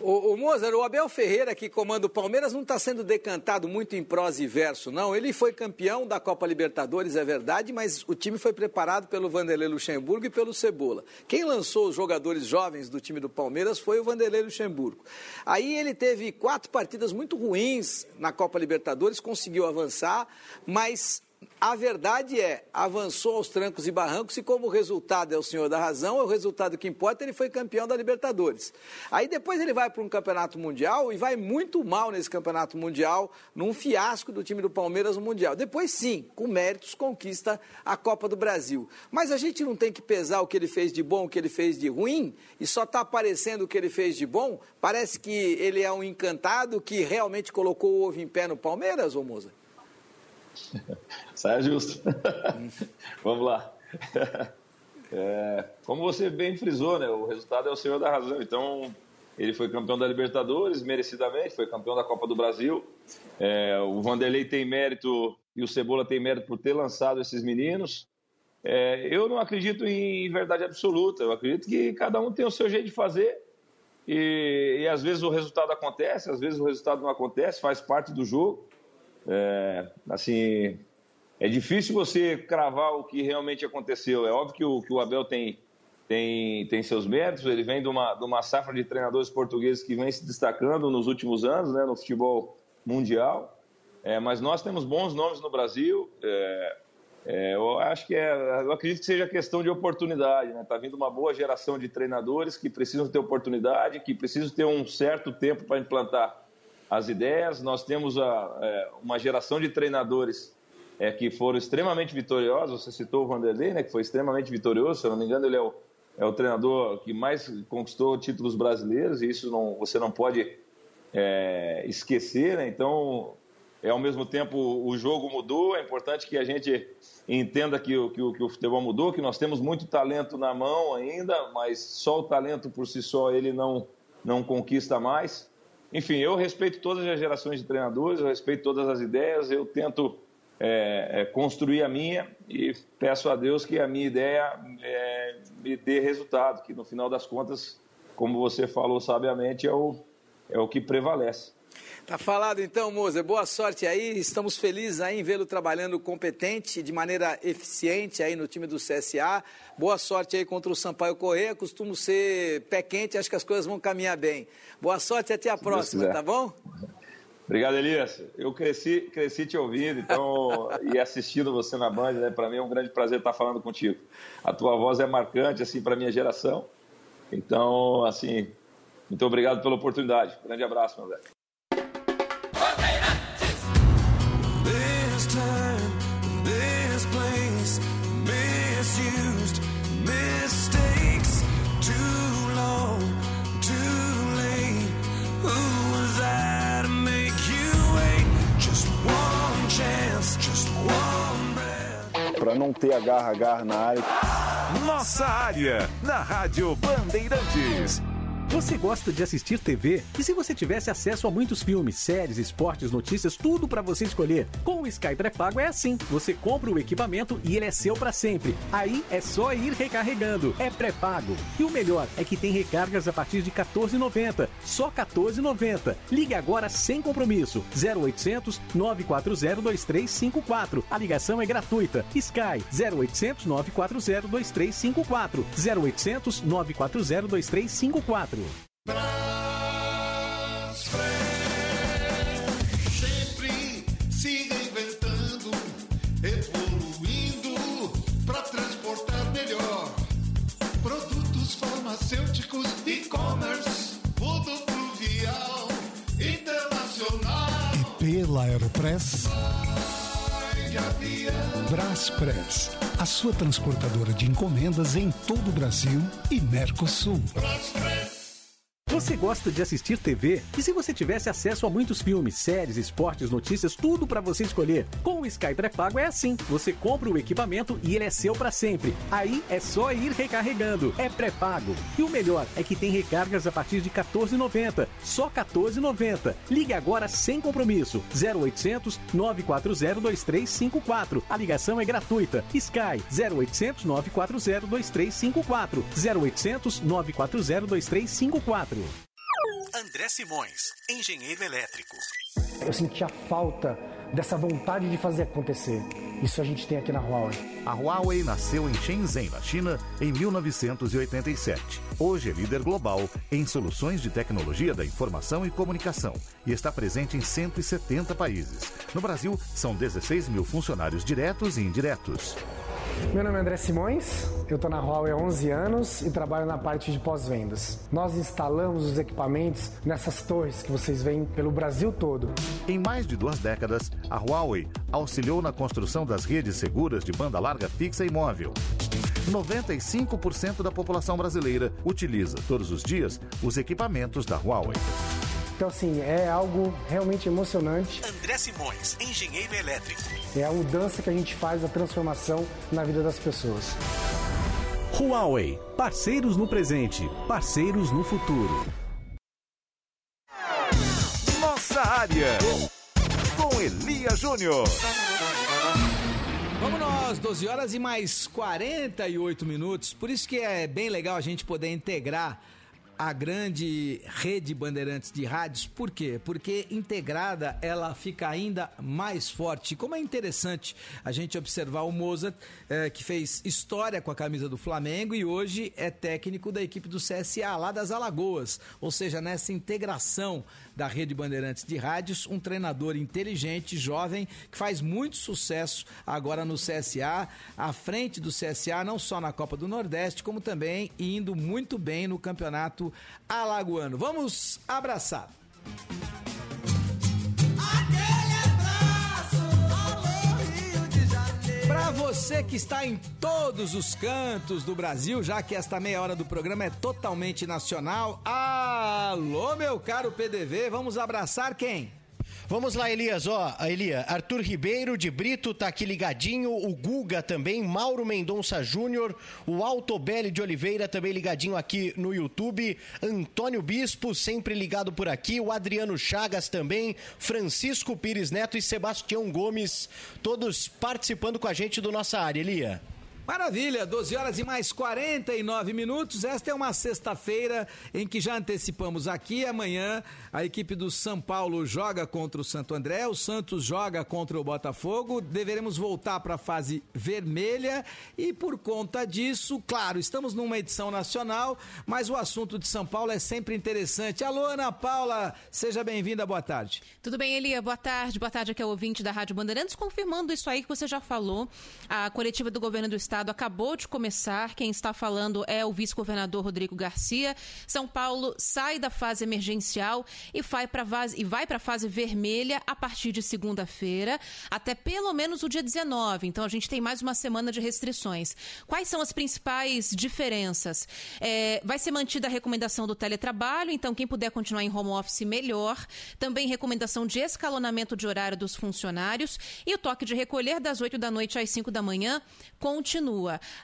O, o Mozart, o Abel Ferreira, que comanda o Palmeiras, não está sendo decantado muito em prosa e verso, não. Ele foi campeão da Copa Libertadores, é verdade, mas o time foi preparado pelo Vanderlei Luxemburgo e pelo Cebola. Quem lançou os jogadores jovens do time do Palmeiras foi o Vanderlei Luxemburgo. Aí ele teve quatro partidas muito ruins na Copa Libertadores, conseguiu avançar, mas A verdade é, avançou aos trancos e barrancos e como o resultado é o senhor da razão, é o resultado que importa, ele foi campeão da Libertadores. Aí depois ele vai para um campeonato mundial e vai muito mal nesse campeonato mundial, num fiasco do time do Palmeiras no Mundial. Depois sim, com méritos, conquista a Copa do Brasil. Mas a gente não tem que pesar o que ele fez de bom, o que ele fez de ruim, e só está aparecendo o que ele fez de bom. Parece que ele é um encantado que realmente colocou o ovo em pé no Palmeiras, ô Moza? Saia justo. Vamos lá. É, como você bem frisou, né, o resultado é o senhor da razão. Então, ele foi campeão da Libertadores, merecidamente, foi campeão da Copa do Brasil. É, o Vanderlei tem mérito e o Cebola tem mérito por ter lançado esses meninos. É, eu não acredito em verdade absoluta, eu acredito que cada um tem o seu jeito de fazer. E, e às vezes o resultado acontece, às vezes o resultado não acontece, faz parte do jogo. É, assim, é difícil você cravar o que realmente aconteceu. É óbvio que o, que o Abel tem, tem, tem seus méritos, ele vem de uma, de uma safra de treinadores portugueses que vem se destacando nos últimos anos né, no futebol mundial. É, mas nós temos bons nomes no Brasil. É, é, eu acho que é, eu acredito que seja questão de oportunidade. Né? Tá vindo uma boa geração de treinadores que precisam ter oportunidade, que precisam ter um certo tempo para implantar as ideias. Nós temos a, é, uma geração de treinadores é, que foram extremamente vitoriosos. Você citou o Vanderlei, né, que foi extremamente vitorioso. Se eu não me engano, ele é o, é o treinador que mais conquistou títulos brasileiros e isso não, você não pode é, esquecer. Né? Então, é, ao mesmo tempo, o jogo mudou. É importante que a gente entenda que, que, que o futebol mudou, que nós temos muito talento na mão ainda, mas só o talento por si só ele não, não conquista mais. Enfim, eu respeito todas as gerações de treinadores, eu respeito todas as ideias, eu tento é, é, construir a minha e peço a Deus que a minha ideia é, me dê resultado, que no final das contas, como você falou sabiamente, é o, é o que prevalece. Tá falado então, Moza. Boa sorte aí. Estamos felizes aí em vê-lo trabalhando competente, de maneira eficiente aí no time do CSA. Boa sorte aí contra o Sampaio Correia. Costumo ser pé quente, acho que as coisas vão caminhar bem. Boa sorte até a próxima, tá bom? Obrigado, Elias. Eu cresci, cresci te ouvindo então, e assistindo você na Band, né? Para mim é um grande prazer estar falando contigo. A tua voz é marcante, assim, para minha geração. Então, assim, muito obrigado pela oportunidade. Grande abraço, meu velho. Não ter agarra-agarra na área. Nossa área, na Rádio Bandeirantes. Você gosta de assistir TV? E se você tivesse acesso a muitos filmes, séries, esportes, notícias, tudo para você escolher? Com o Sky pré-pago é assim. Você compra o equipamento e ele é seu para sempre. Aí é só ir recarregando. É pré-pago. E o melhor é que tem recargas a partir de 14,90. Só 14,90. Ligue agora sem compromisso. 0800 940 2354. A ligação é gratuita. Sky 0800 940 2354. 0800 940 2354. Sempre se reinventando, evoluindo para transportar melhor. Produtos farmacêuticos, e-commerce, rodoviário, internacional. Pela Aeropress. Braspress, a sua transportadora de encomendas em todo o Brasil e Mercosul. Você gosta de assistir TV? E se você tivesse acesso a muitos filmes, séries, esportes, notícias, tudo para você escolher? Com o Sky pré-pago é assim. Você compra o equipamento e ele é seu para sempre. Aí é só ir recarregando. É pré-pago. E o melhor é que tem recargas a partir de 14,90. Só 14,90. Ligue agora sem compromisso. 0800 940 2354. A ligação é gratuita. Sky 0800 940 2354. 0800 940 2354. André Simões, engenheiro elétrico. Eu sentia falta dessa vontade de fazer acontecer. Isso a gente tem aqui na Huawei. A Huawei nasceu em Shenzhen, na China, em 1987. Hoje é líder global em soluções de tecnologia da informação e comunicação e está presente em 170 países. No Brasil, são 16 mil funcionários diretos e indiretos. Meu nome é André Simões, eu estou na Huawei há 11 anos e trabalho na parte de pós-vendas. Nós instalamos os equipamentos nessas torres que vocês veem pelo Brasil todo. Em mais de duas décadas, a Huawei auxiliou na construção das redes seguras de banda larga fixa e móvel. 95% da população brasileira utiliza todos os dias os equipamentos da Huawei. Então, assim, é algo realmente emocionante. André Simões, engenheiro elétrico. É a mudança que a gente faz, a transformação na vida das pessoas. Huawei, parceiros no presente, parceiros no futuro. Nossa área. Com Elia Júnior. Vamos nós, 12 horas e mais 48 minutos. Por isso que é bem legal a gente poder integrar a grande rede Bandeirantes de rádios. Por quê? Porque integrada ela fica ainda mais forte. Como é interessante a gente observar o Mozart, eh, que fez história com a camisa do Flamengo e hoje é técnico da equipe do CSA, lá das Alagoas. Ou seja, nessa integração da rede Bandeirantes de rádios, um treinador inteligente, jovem, que faz muito sucesso agora no CSA, à frente do CSA, não só na Copa do Nordeste, como também indo muito bem no campeonato alagoano. Vamos abraçar. Para você que está em todos os cantos do Brasil, já que esta meia hora do programa é totalmente nacional, alô meu caro PDV, vamos abraçar quem? Vamos lá, Elias. Ó, Elia, Arthur Ribeiro de Brito tá aqui ligadinho, o Guga também, Mauro Mendonça Júnior, o Altobelli de Oliveira também ligadinho aqui no YouTube, Antônio Bispo sempre ligado por aqui, o Adriano Chagas também, Francisco Pires Neto e Sebastião Gomes, todos participando com a gente do nossa área, Elia. Maravilha, 12 horas e mais 49 minutos. Esta é uma sexta-feira em que já antecipamos aqui. Amanhã a equipe do São Paulo joga contra o Santo André, o Santos joga contra o Botafogo. Deveremos voltar para a fase vermelha e por conta disso, claro, estamos numa edição nacional, mas o assunto de São Paulo é sempre interessante. Alô, Ana Paula, seja bem-vinda, boa tarde. Tudo bem, Elia? Boa tarde. Boa tarde aqui ao ouvinte da Rádio Bandeirantes, confirmando isso aí que você já falou. A coletiva do governo do estado acabou de começar. Quem está falando é o vice-governador Rodrigo Garcia. São Paulo sai da fase emergencial e vai para e vai para a fase vermelha a partir de segunda-feira, até pelo menos o dia 19. Então a gente tem mais uma semana de restrições. Quais são as principais diferenças? É, vai ser mantida a recomendação do teletrabalho, então quem puder continuar em home office, melhor. Também recomendação de escalonamento de horário dos funcionários e o toque de recolher das 8 da noite às 5 da manhã continua.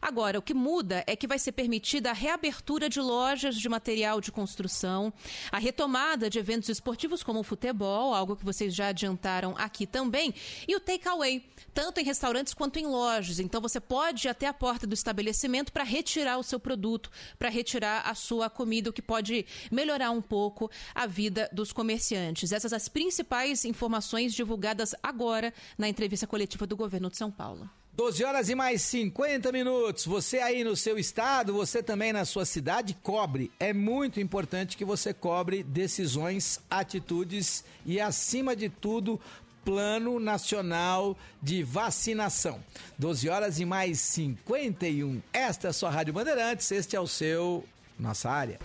Agora, o que muda é que vai ser permitida a reabertura de lojas de material de construção, a retomada de eventos esportivos como o futebol, algo que vocês já adiantaram aqui também, e o takeaway, tanto em restaurantes quanto em lojas. Então você pode ir até a porta do estabelecimento para retirar o seu produto, para retirar a sua comida, o que pode melhorar um pouco a vida dos comerciantes. Essas as principais informações divulgadas agora na entrevista coletiva do governo de São Paulo. 12 horas e mais 50 minutos. Você aí no seu estado, você também na sua cidade, cobre. É muito importante que você cobre decisões, atitudes e, acima de tudo, Plano Nacional de Vacinação. 12 horas e mais 51. Esta é a sua Rádio Bandeirantes, este é o seu Nossa Área.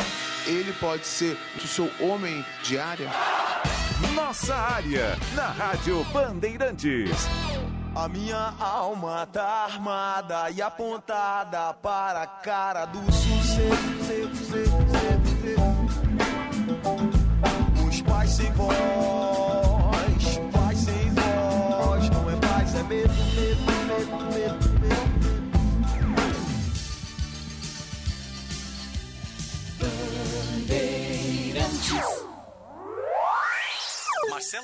Ele pode ser o seu homem de área? Nossa área, na Rádio Bandeirantes. A minha alma tá armada e apontada para a cara do sucesso. Os pais sem voz,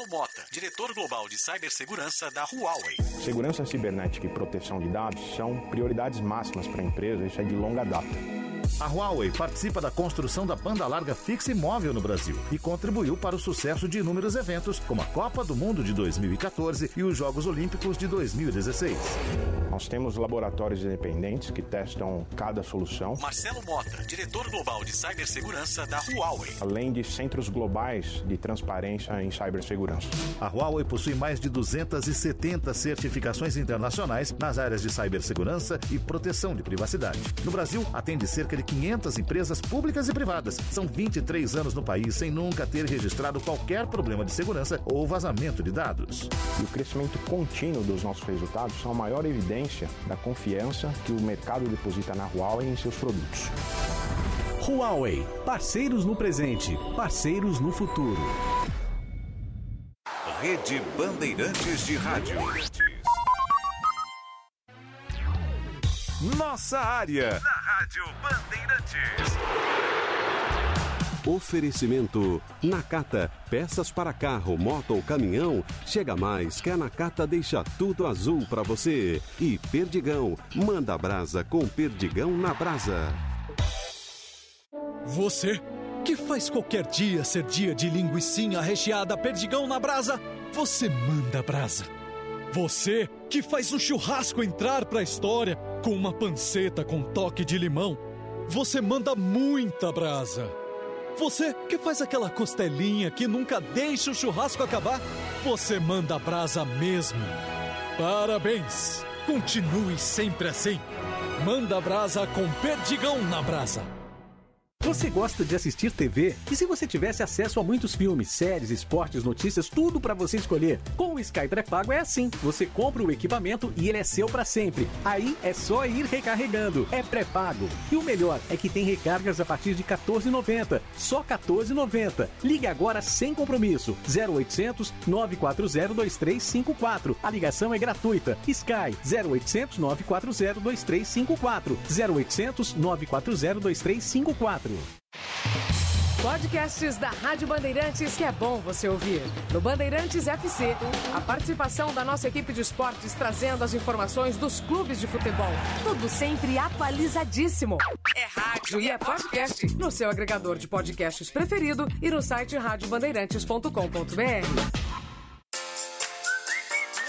Marcelo Mota, diretor global de cibersegurança da Huawei. Segurança cibernética e proteção de dados são prioridades máximas para a empresa, isso é de longa data. A Huawei participa da construção da banda larga fixa e móvel no Brasil e contribuiu para o sucesso de inúmeros eventos, como a Copa do Mundo de 2014 e os Jogos Olímpicos de 2016. Nós temos laboratórios independentes que testam cada solução, Marcelo Mota, diretor global de cibersegurança da Huawei. além de centros globais de transparência em cibersegurança. A Huawei possui mais de 270 certificações internacionais nas áreas de cibersegurança e proteção de privacidade. No Brasil, atende cerca de 500 empresas públicas e privadas. São 23 anos no país sem nunca ter registrado qualquer problema de segurança ou vazamento de dados. E o crescimento contínuo dos nossos resultados são a maior evidência da confiança que o mercado deposita na Huawei em seus produtos. Huawei, parceiros no presente, parceiros no futuro. Rede Bandeirantes de Rádio. Nossa área. Na Rádio Bandeirantes. Oferecimento Nakata, peças para carro, moto ou caminhão. Chega mais que a Nakata deixa tudo azul para você. E Perdigão, manda brasa com Perdigão na brasa. Você que faz qualquer dia ser dia de linguiçinha recheada perdigão na brasa, você manda brasa. Você que faz o churrasco entrar pra história com uma panceta com toque de limão, você manda muita brasa. Você que faz aquela costelinha que nunca deixa o churrasco acabar, você manda brasa mesmo. Parabéns! Continue sempre assim. Manda brasa com perdigão na brasa. Você gosta de assistir TV? E se você tivesse acesso a muitos filmes, séries, esportes, notícias, tudo para você escolher? Com o Sky pré-pago é assim. Você compra o equipamento e ele é seu para sempre. Aí é só ir recarregando. É pré-pago. E o melhor é que tem recargas a partir de R$ 14,90. Só R$ 14,90. Ligue agora sem compromisso. 0800 940 2354. A ligação é gratuita. Sky 0800 940 2354. 0800 940 2354. Podcasts da Rádio Bandeirantes que é bom você ouvir. No Bandeirantes FC, a participação da nossa equipe de esportes trazendo as informações dos clubes de futebol. Tudo sempre atualizadíssimo. É rádio e é podcast no seu agregador de podcasts preferido e no site radiobandeirantes.com.br.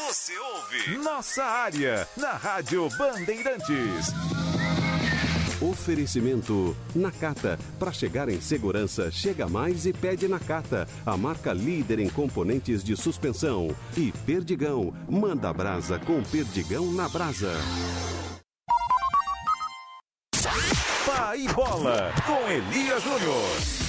Você ouve Nossa área na Rádio Bandeirantes. Oferecimento Nakata. Para chegar em segurança, chega mais e pede Nakata. A marca líder em componentes de suspensão. E Perdigão. Manda brasa com Perdigão na brasa. Pá e bola com Elias Júnior.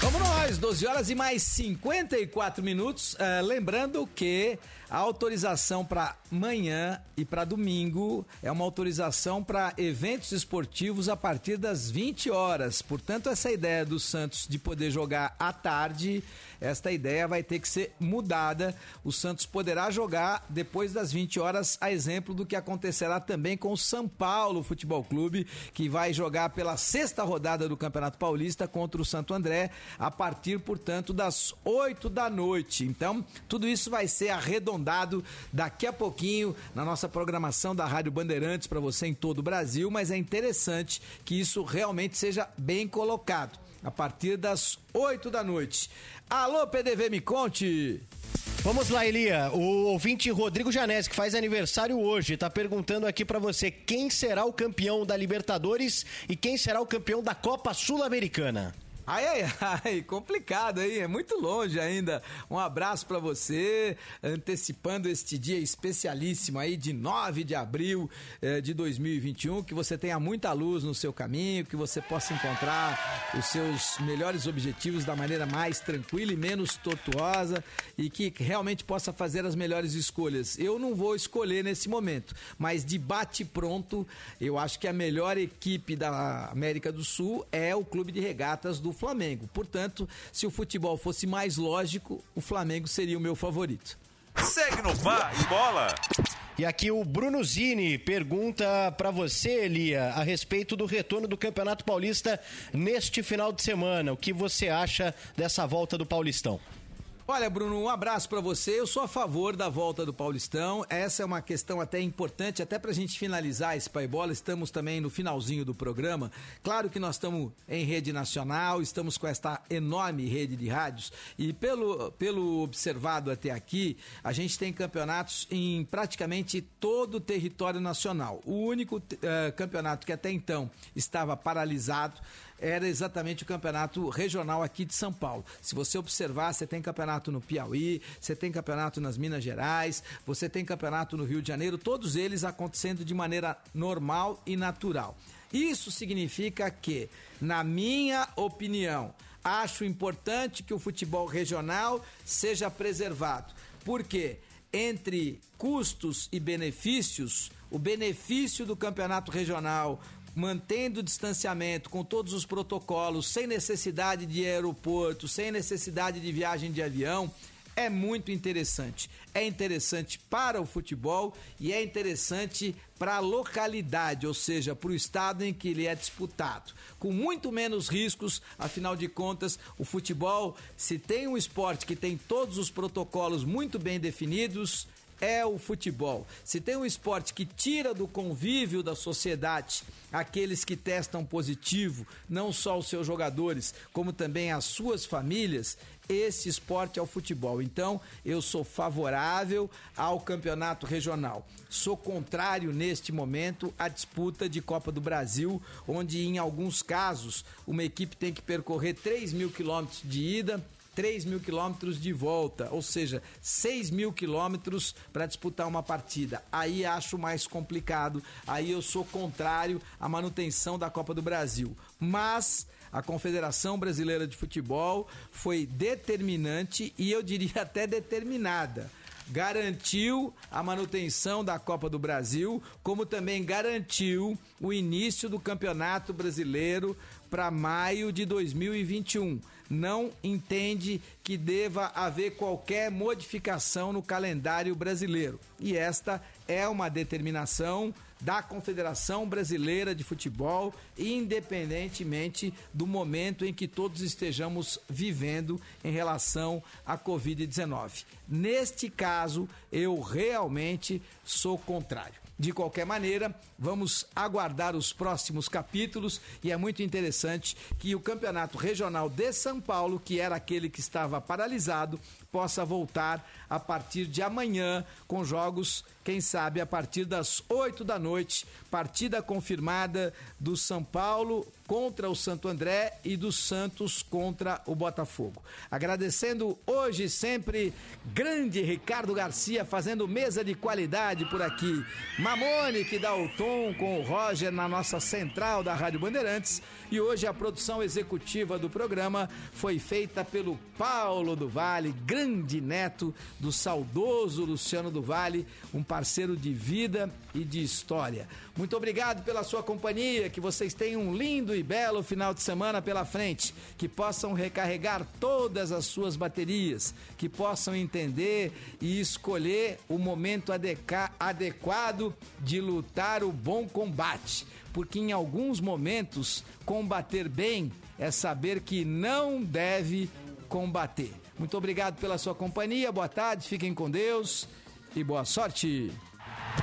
Vamos nós, 12 horas e mais 54 minutos. Eh, lembrando que a autorização para manhã e para domingo é uma autorização para eventos esportivos a partir das 20 horas. Portanto, essa ideia do Santos de poder jogar à tarde, esta ideia vai ter que ser mudada. O Santos poderá jogar depois das 20 horas, a exemplo do que acontecerá também com o São Paulo Futebol Clube, que vai jogar pela sexta rodada do Campeonato Paulista contra o Santo André, a partir, portanto, das 8 da noite. Então, tudo isso vai ser arredondado daqui a pouquinho na nossa programação da Rádio Bandeirantes para você em todo o Brasil, mas é interessante que isso realmente seja bem colocado. A partir das 8 da noite. Alô, PDV, me conte! Vamos lá, Elia. O ouvinte Rodrigo Janese, que faz aniversário hoje, tá perguntando aqui pra você quem será o campeão da Libertadores e quem será o campeão da Copa Sul-Americana. Ai, ai, ai, complicado aí, é muito longe ainda. Um abraço pra você, antecipando este dia especialíssimo aí de 9 de abril eh, de 2021. Que você tenha muita luz no seu caminho, que você possa encontrar os seus melhores objetivos da maneira mais tranquila e menos tortuosa e que realmente possa fazer as melhores escolhas. Eu não vou escolher nesse momento, mas de bate pronto, eu acho que a melhor equipe da América do Sul é o Clube de Regatas do Flamengo. Portanto, se o futebol fosse mais lógico, o Flamengo seria o meu favorito. Segue no Pá e bola. E aqui o Bruno Zini pergunta pra você, Elia, a respeito do retorno do Campeonato Paulista neste final de semana. O que você acha dessa volta do Paulistão? Olha, Bruno, um abraço para você. Eu sou a favor da volta do Paulistão. Essa é uma questão até importante, até para a gente finalizar esse Pai Bola. Estamos também no finalzinho do programa. Claro que nós estamos em rede nacional, estamos com esta enorme rede de rádios e pelo, pelo observado até aqui, a gente tem campeonatos em praticamente todo o território nacional. O único uh, campeonato que até então estava paralisado era exatamente o campeonato regional aqui de São Paulo. Se você observar, você tem campeonato no Piauí, você tem campeonato nas Minas Gerais, você tem campeonato no Rio de Janeiro, todos eles acontecendo de maneira normal e natural. Isso significa que, na minha opinião, acho importante que o futebol regional seja preservado. Por quê? Entre custos e benefícios, o benefício do campeonato regional mantendo o distanciamento, com todos os protocolos, sem necessidade de aeroporto, sem necessidade de viagem de avião, é muito interessante. É interessante para o futebol e é interessante para a localidade, ou seja, para o estado em que ele é disputado. Com muito menos riscos, afinal de contas, o futebol, se tem um esporte que tem todos os protocolos muito bem definidos, é o futebol. Se tem um esporte que tira do convívio da sociedade aqueles que testam positivo, não só os seus jogadores, como também as suas famílias, esse esporte é o futebol. Então, eu sou favorável ao campeonato regional. Sou contrário, neste momento, à disputa de Copa do Brasil, onde, em alguns casos, uma equipe tem que percorrer 3 mil quilômetros de ida 3 mil quilômetros de volta, ou seja, 6 mil quilômetros para disputar uma partida. Aí acho mais complicado, aí eu sou contrário à manutenção da Copa do Brasil. Mas a Confederação Brasileira de Futebol foi determinante e eu diria até determinada garantiu a manutenção da Copa do Brasil, como também garantiu o início do Campeonato Brasileiro para maio de 2021 não entende que deva haver qualquer modificação no calendário brasileiro. E esta é uma determinação da Confederação Brasileira de Futebol, independentemente do momento em que todos estejamos vivendo em relação à Covid-19. Neste caso, eu realmente sou contrário. De qualquer maneira, vamos aguardar os próximos capítulos e é muito interessante que o Campeonato Regional de São Paulo, que era aquele que estava paralisado, possa voltar a partir de amanhã com jogos, quem sabe, a partir das 8 da noite. Partida confirmada do São Paulo contra o Santo André e do Santos contra o Botafogo. Agradecendo hoje sempre grande Ricardo Garcia fazendo mesa de qualidade por aqui. Mamone que dá o tom com o Roger na nossa central da Rádio Bandeirantes e hoje a produção executiva do programa foi feita pelo Paulo do Vale, grande neto do saudoso Luciano do Vale, um parceiro de vida e de história. Muito obrigado pela sua companhia, que vocês tenham um lindo e belo final de semana pela frente, que possam recarregar todas as suas baterias, que possam entender e escolher o momento adequado de lutar o bom combate, porque em alguns momentos combater bem é saber que não deve combater. Muito obrigado pela sua companhia, boa tarde, fiquem com Deus e boa sorte.